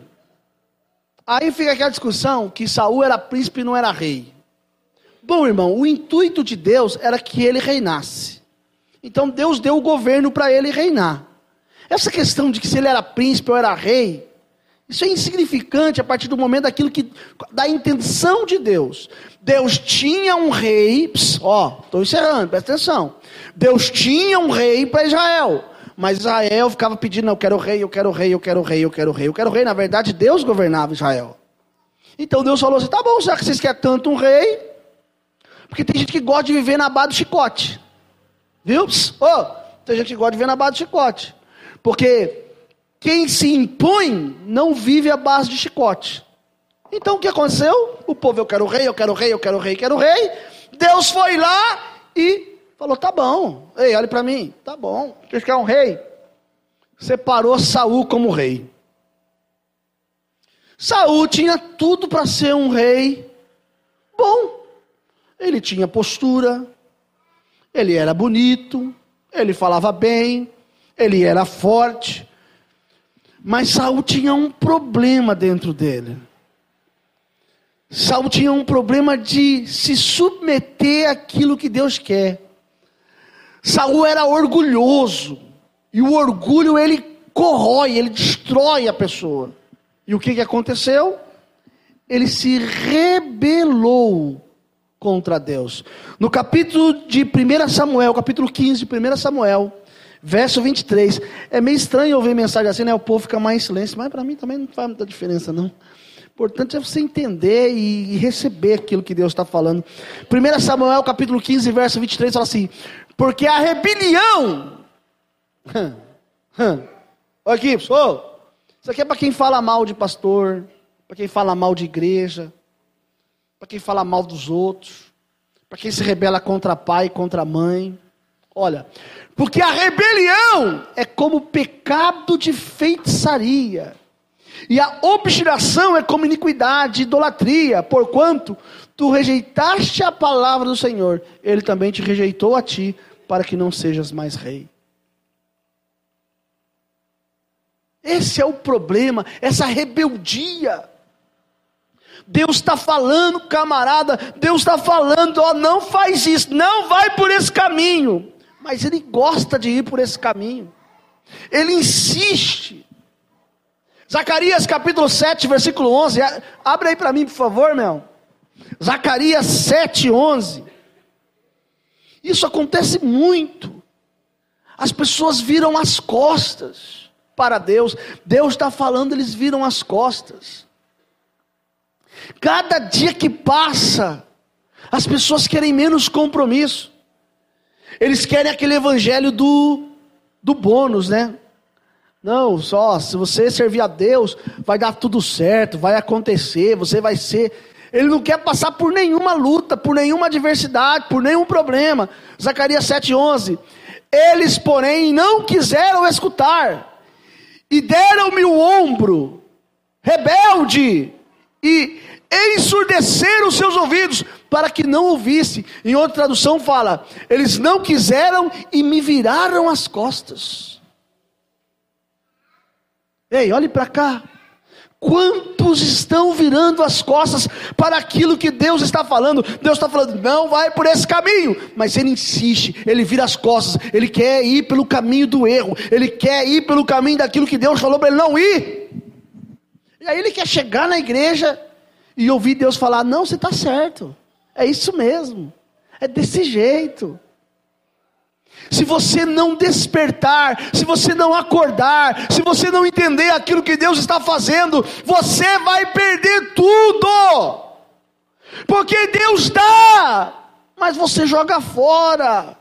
Aí fica aquela discussão que Saul era príncipe e não era rei. Bom, irmão, o intuito de Deus era que ele reinasse. Então Deus deu o governo para ele reinar. Essa questão de que se ele era príncipe ou era rei, isso é insignificante a partir do momento daquilo que da intenção de Deus. Deus tinha um rei, ó, estou encerrando, presta atenção. Deus tinha um rei para Israel, Mas Israel ficava pedindo, não, eu quero rei, eu quero rei, eu quero rei, eu quero rei, eu quero rei. Na verdade, Deus governava Israel. Então Deus falou assim: tá bom, já que vocês querem tanto um rei, porque tem gente que gosta de viver na base do chicote. Viu? Oh, tem gente que gosta de viver na base do chicote. Porque quem se impõe não vive a base de chicote. Então o que aconteceu? O povo, eu quero rei, eu quero rei, eu quero rei, eu quero rei. Deus foi lá e falou: tá bom, ei, olhe para mim, tá bom, vocês querem um rei? Separou Saul como rei. Saul tinha tudo para ser um rei bom. Ele tinha postura, ele era bonito, ele falava bem, ele era forte. Mas Saul tinha um problema dentro dele. Saul tinha um problema de se submeter àquilo que Deus quer. Saul era orgulhoso. E o orgulho ele corrói, ele destrói a pessoa. E o que, que aconteceu? Ele se rebelou contra Deus. No capítulo de 1 Samuel, capítulo 15 de 1 Samuel, verso 23. É meio estranho ouvir mensagem assim, né? O povo fica mais em silêncio, mas para mim também não faz muita diferença, não. Importante é você entender e receber aquilo que Deus está falando. 1 Samuel capítulo 15, verso 23 fala assim: Porque a rebelião. Olha aqui, pessoal. Isso aqui é para quem fala mal de pastor, para quem fala mal de igreja, para quem fala mal dos outros, para quem se rebela contra pai contra mãe. Olha, porque a rebelião é como pecado de feitiçaria e a obstinação é como iniquidade, idolatria, porquanto tu rejeitaste a palavra do Senhor, ele também te rejeitou a ti, para que não sejas mais rei. Esse é o problema, essa rebeldia. Deus está falando, camarada, Deus está falando, ó, não faz isso, não vai por esse caminho. Mas ele gosta de ir por esse caminho. Ele insiste. Zacarias capítulo 7, versículo 11. Abre aí para mim, por favor, meu. Zacarias 7, 11. Isso acontece muito. As pessoas viram as costas para Deus. Deus está falando, eles viram as costas. Cada dia que passa, as pessoas querem menos compromisso. Eles querem aquele evangelho do, do bônus, né? Não, só se você servir a Deus, vai dar tudo certo, vai acontecer, você vai ser. Ele não quer passar por nenhuma luta, por nenhuma adversidade, por nenhum problema. Zacarias 7,11. Eles, porém, não quiseram escutar, e deram-me o ombro, rebelde, e ensurdeceram os seus ouvidos, para que não ouvisse. Em outra tradução fala: eles não quiseram e me viraram as costas. Ei, olhe para cá. Quantos estão virando as costas para aquilo que Deus está falando? Deus está falando, não vai por esse caminho, mas ele insiste, ele vira as costas, ele quer ir pelo caminho do erro, ele quer ir pelo caminho daquilo que Deus falou para ele não ir. E aí ele quer chegar na igreja e ouvir Deus falar: não, você está certo, é isso mesmo, é desse jeito. Se você não despertar, se você não acordar, se você não entender aquilo que Deus está fazendo, você vai perder tudo. Porque Deus dá, mas você joga fora.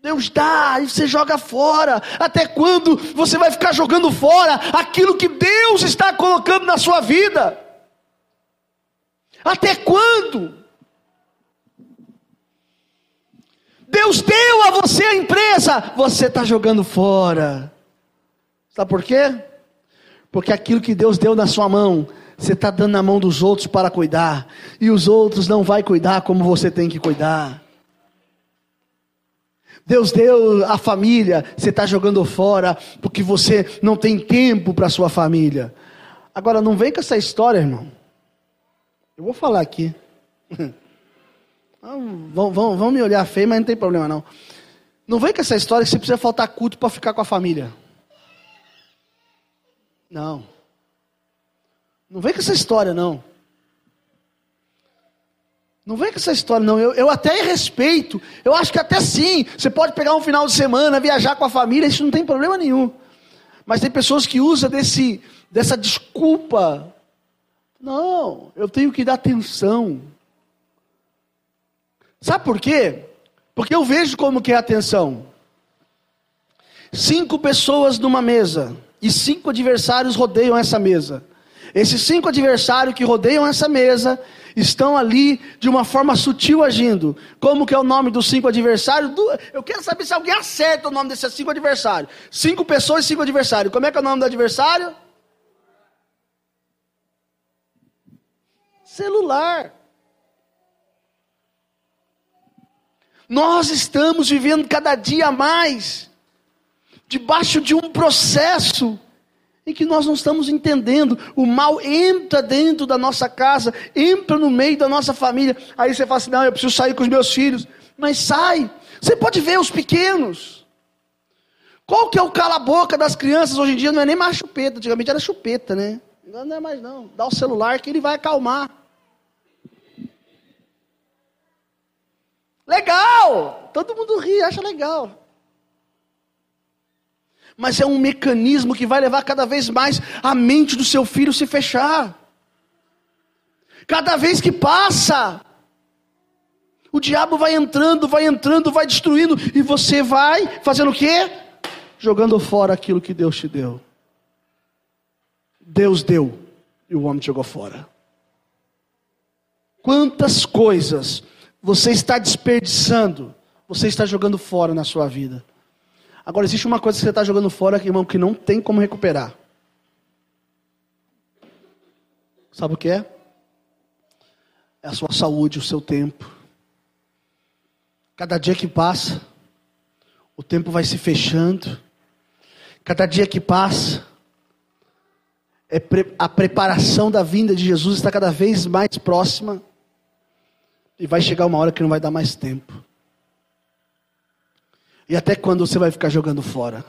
Deus dá e você joga fora. Até quando você vai ficar jogando fora aquilo que Deus está colocando na sua vida? Até quando? Deus deu a você a empresa, você está jogando fora. Sabe por quê? Porque aquilo que Deus deu na sua mão, você está dando na mão dos outros para cuidar, e os outros não vai cuidar como você tem que cuidar. Deus deu a família, você está jogando fora, porque você não tem tempo para sua família. Agora, não vem com essa história, irmão. Eu vou falar aqui. [LAUGHS] Vão, vão, vão me olhar feio, mas não tem problema não. Não vem com essa história que você precisa faltar culto para ficar com a família. Não. Não vem com essa história, não. Não vem com essa história, não. Eu, eu até respeito. Eu acho que até sim. Você pode pegar um final de semana, viajar com a família, isso não tem problema nenhum. Mas tem pessoas que usam desse, dessa desculpa. Não, eu tenho que dar atenção. Sabe por quê? Porque eu vejo como que é a atenção. Cinco pessoas numa mesa e cinco adversários rodeiam essa mesa. Esses cinco adversários que rodeiam essa mesa estão ali de uma forma sutil agindo. Como que é o nome dos cinco adversários? Eu quero saber se alguém acerta o nome desses cinco adversários. Cinco pessoas e cinco adversários. Como é que é o nome do adversário? Celular. Nós estamos vivendo cada dia mais debaixo de um processo em que nós não estamos entendendo. O mal entra dentro da nossa casa, entra no meio da nossa família. Aí você fala assim: não, eu preciso sair com os meus filhos. Mas sai. Você pode ver os pequenos. Qual que é o cala-boca das crianças hoje em dia? Não é nem mais chupeta. Antigamente era chupeta, né? Não é mais não. Dá o celular que ele vai acalmar. Legal! Todo mundo ri, acha legal mas é um mecanismo que vai levar cada vez mais a mente do seu filho se fechar. Cada vez que passa, o diabo vai entrando, vai entrando, vai destruindo, e você vai fazendo o quê? Jogando fora aquilo que Deus te deu. Deus deu, e o homem jogou fora. Quantas coisas você está desperdiçando, você está jogando fora na sua vida. Agora, existe uma coisa que você está jogando fora, irmão, que não tem como recuperar. Sabe o que é? É a sua saúde, o seu tempo. Cada dia que passa, o tempo vai se fechando. Cada dia que passa, é a preparação da vinda de Jesus está cada vez mais próxima. E vai chegar uma hora que não vai dar mais tempo. E até quando você vai ficar jogando fora?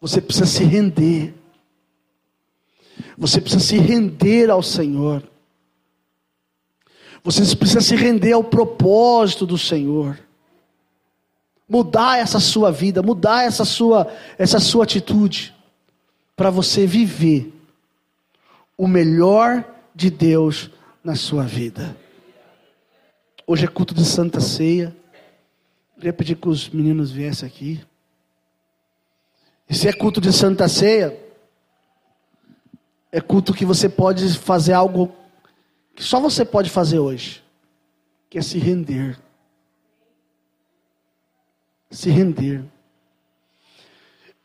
Você precisa se render. Você precisa se render ao Senhor. Você precisa se render ao propósito do Senhor. Mudar essa sua vida, mudar essa sua, essa sua atitude, para você viver o melhor de Deus na sua vida. Hoje é culto de Santa Ceia. Queria pedir que os meninos viessem aqui. Esse é culto de Santa Ceia. É culto que você pode fazer algo que só você pode fazer hoje, que é se render. Se render.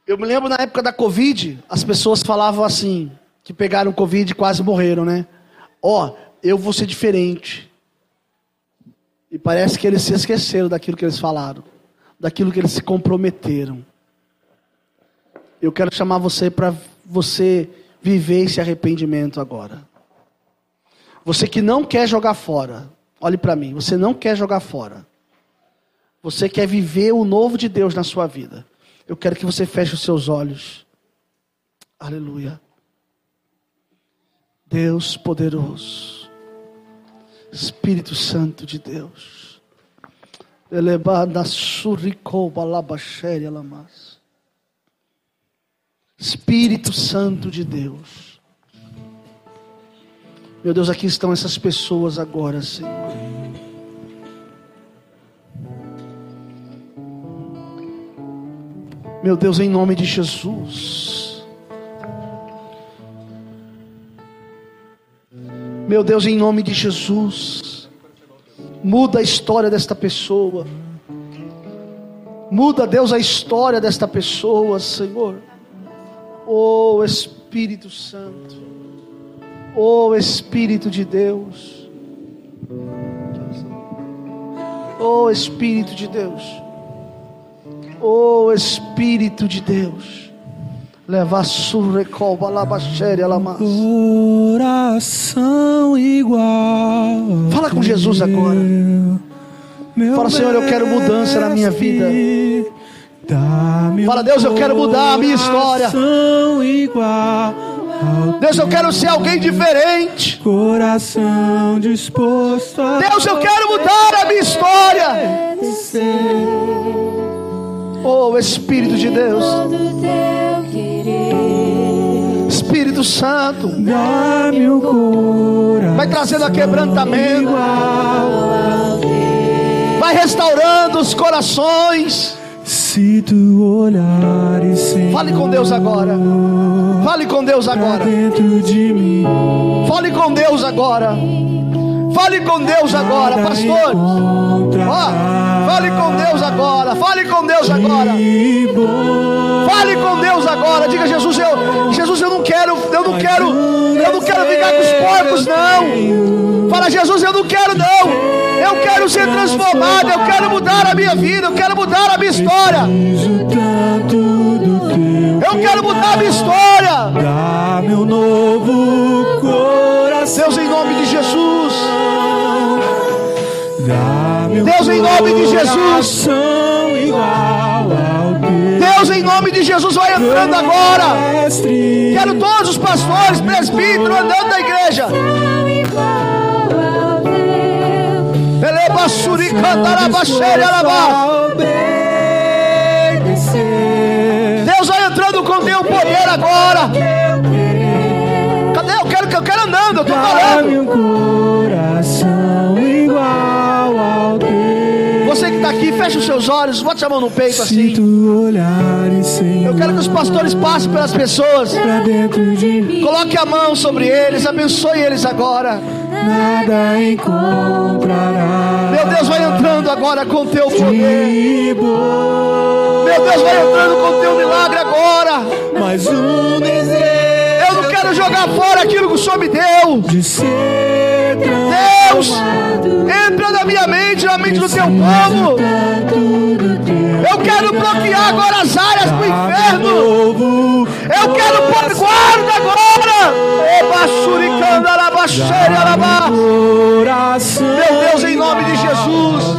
Eu me lembro na época da Covid, as pessoas falavam assim, que pegaram Covid e quase morreram, né? Ó, oh, eu vou ser diferente. E parece que eles se esqueceram daquilo que eles falaram, daquilo que eles se comprometeram. Eu quero chamar você para você viver esse arrependimento agora. Você que não quer jogar fora, olhe para mim, você não quer jogar fora. Você quer viver o novo de Deus na sua vida. Eu quero que você feche os seus olhos. Aleluia. Deus poderoso. Espírito Santo de Deus. Espírito Santo de Deus. Meu Deus, aqui estão essas pessoas agora, Senhor. Meu Deus, em nome de Jesus. Meu Deus, em nome de Jesus, muda a história desta pessoa. Muda, Deus, a história desta pessoa, Senhor. Oh Espírito Santo. Oh Espírito de Deus. Oh Espírito de Deus. Oh Espírito de Deus. Leva surrecol, balabachere, alamas. Coração igual. Fala com Jesus agora. Fala, Senhor, eu quero mudança na minha vida. Fala, Deus, eu quero mudar a minha história. Igual Deus, eu quero ser alguém diferente. Coração disposto a Deus, eu quero mudar a minha história. Oh, Espírito de Deus. Espírito Santo, Dá-me um coração vai trazendo aquebrantamento, igual vai restaurando os corações. Se tu olhares sem Fale com Deus agora. Fale com Deus agora. dentro de mim Fale com Deus agora. Fale com Deus agora, pastor. Ó, fale com Deus agora. Fale com Deus agora. Fale com Deus agora. Diga Jesus, eu, Jesus, eu não quero, eu não quero, eu não quero ficar com os porcos, não. Fala, Jesus, eu não quero, não. Eu quero ser transformado, eu quero mudar a minha vida, eu quero mudar a minha história. Eu quero mudar a minha história. Dá-me um novo Deus, em nome de Jesus. Deus, em nome de Jesus. Deus, em nome de Jesus, vai entrando agora. Quero todos os pastores, presbíteros andando na igreja. Alabá. obedecer Deus vai entrando com teu poder agora. Cadê? Eu tô falando. Dá-me um coração igual ao teu Você que está aqui, fecha os seus olhos, bote a mão no peito assim. Eu quero que os pastores passem pelas pessoas. Coloque a mão sobre eles, abençoe eles agora. Nada encontrará Meu Deus, vai entrando agora com teu poder. Meu Deus, vai entrando com teu milagre agora. Mais um desejo quero jogar fora aquilo que o Senhor me deu. Deus, entra na minha mente, na mente do teu povo. Eu quero bloquear agora as áreas do inferno. Eu quero pôr guarda agora. Meu Deus, em nome de Jesus.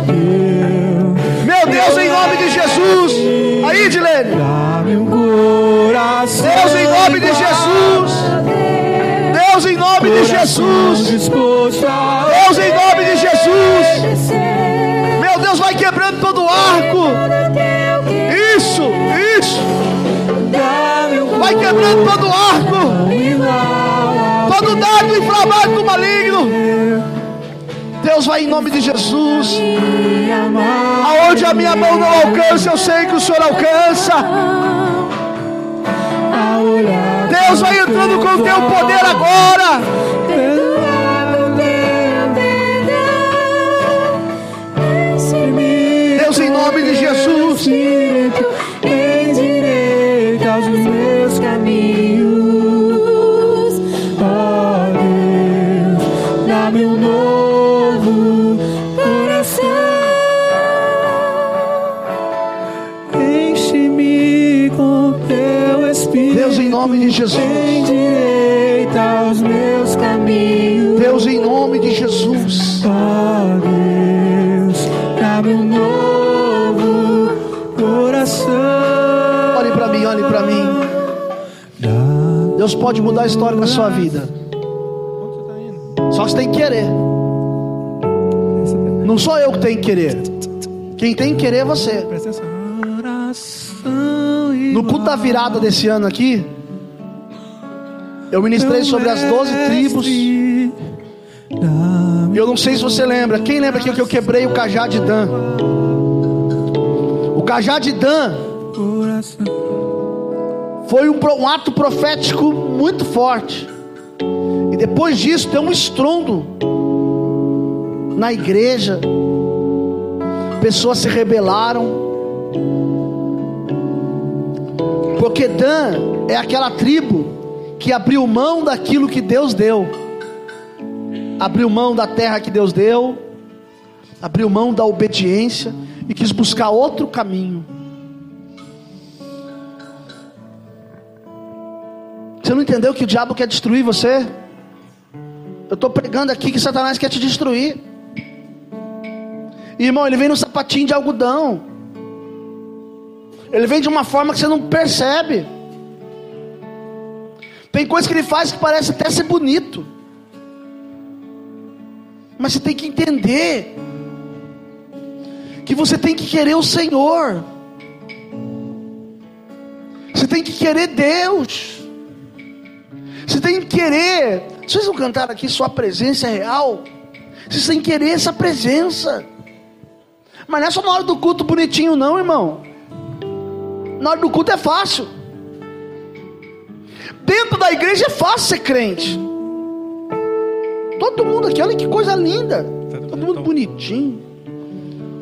Meu Deus, em nome de Jesus. Aí, Dilene. Deus, em nome de Jesus. Deus, em nome de Jesus. Deus, em nome de Jesus. Meu Deus, vai quebrando todo o arco. Isso, isso. Vai quebrando todo o arco. Todo dardo inflamado do maligno. Deus vai em nome de Jesus. Aonde a minha mão não alcança, eu sei que o Senhor alcança. Deus vai entrando com o teu poder agora. Deus, em nome de Jesus. Nome de Jesus. Endireita os meus caminhos. Deus, em nome de Jesus. Ó Deus, dá-me um novo coração. Olhe para mim, olhe para mim. Deus pode mudar a história da sua vida. Só você tem que querer. Não sou eu que tenho que querer. Quem tem que querer é você. No culto da virada desse ano aqui, eu ministrei sobre as 12 tribos. E eu não sei se você lembra. Quem lembra que eu quebrei o cajado de Dan? O cajado de Dan foi um, um ato profético muito forte. E depois disso tem um estrondo na igreja. Pessoas se rebelaram. Porque Dan é aquela tribo que abriu mão daquilo que Deus deu. Abriu mão da terra que Deus deu. Abriu mão da obediência e quis buscar outro caminho. Você não entendeu que o diabo quer destruir você? Eu estou pregando aqui que Satanás quer te destruir. Irmão, ele vem no sapatinho de algodão. Ele vem de uma forma que você não percebe. Tem coisa que ele faz que parece até ser bonito. Mas você tem que entender que você tem que querer o Senhor. Você tem que querer Deus. Você tem que querer. Vocês vão cantar aqui sua presença é real. Vocês têm que querer essa presença. Mas não é só na hora do culto bonitinho, não, irmão. Na hora do culto é fácil. Dentro da igreja é fácil ser crente. Todo mundo aqui, olha que coisa linda. Todo mundo bonitinho.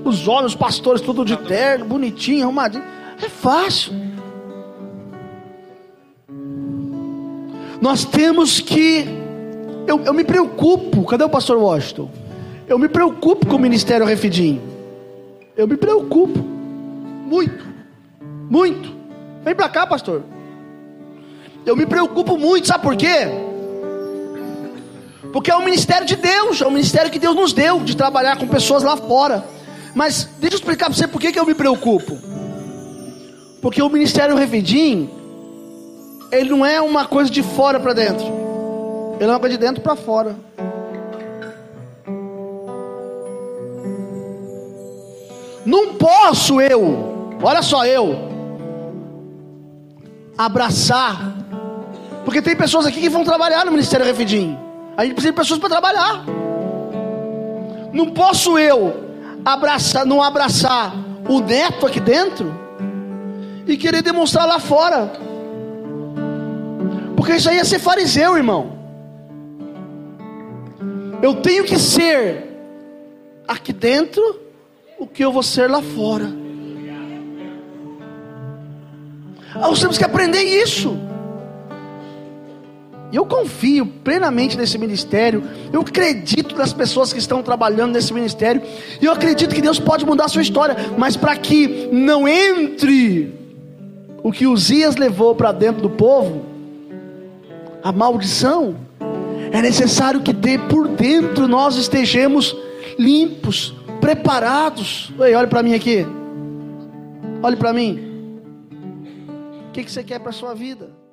Os homens, os pastores, tudo de terno, bonitinho, arrumadinho. É fácil. Nós temos que. Eu, eu me preocupo. Cadê o pastor Washington? Eu me preocupo com o ministério Refidim. Eu me preocupo. Muito. Muito. Vem pra cá, pastor. Eu me preocupo muito, sabe por quê? Porque é o ministério de Deus, é o ministério que Deus nos deu de trabalhar com pessoas lá fora. Mas deixa eu explicar para você por que, que eu me preocupo. Porque o ministério Revidim, ele não é uma coisa de fora para dentro, ele é uma coisa de dentro para fora. Não posso eu, olha só eu, abraçar, porque tem pessoas aqui que vão trabalhar no Ministério Refidim. A gente precisa de pessoas para trabalhar. Não posso eu abraçar, não abraçar o neto aqui dentro e querer demonstrar lá fora. Porque isso aí é ser fariseu, irmão. Eu tenho que ser aqui dentro o que eu vou ser lá fora. Nós temos que aprender isso. Eu confio plenamente nesse ministério. Eu acredito nas pessoas que estão trabalhando nesse ministério. E eu acredito que Deus pode mudar a sua história. Mas para que não entre o que Uzias levou para dentro do povo, a maldição, é necessário que de por dentro nós estejamos limpos, preparados. Ei, olhe para mim aqui. Olhe para mim. O que, que você quer para sua vida?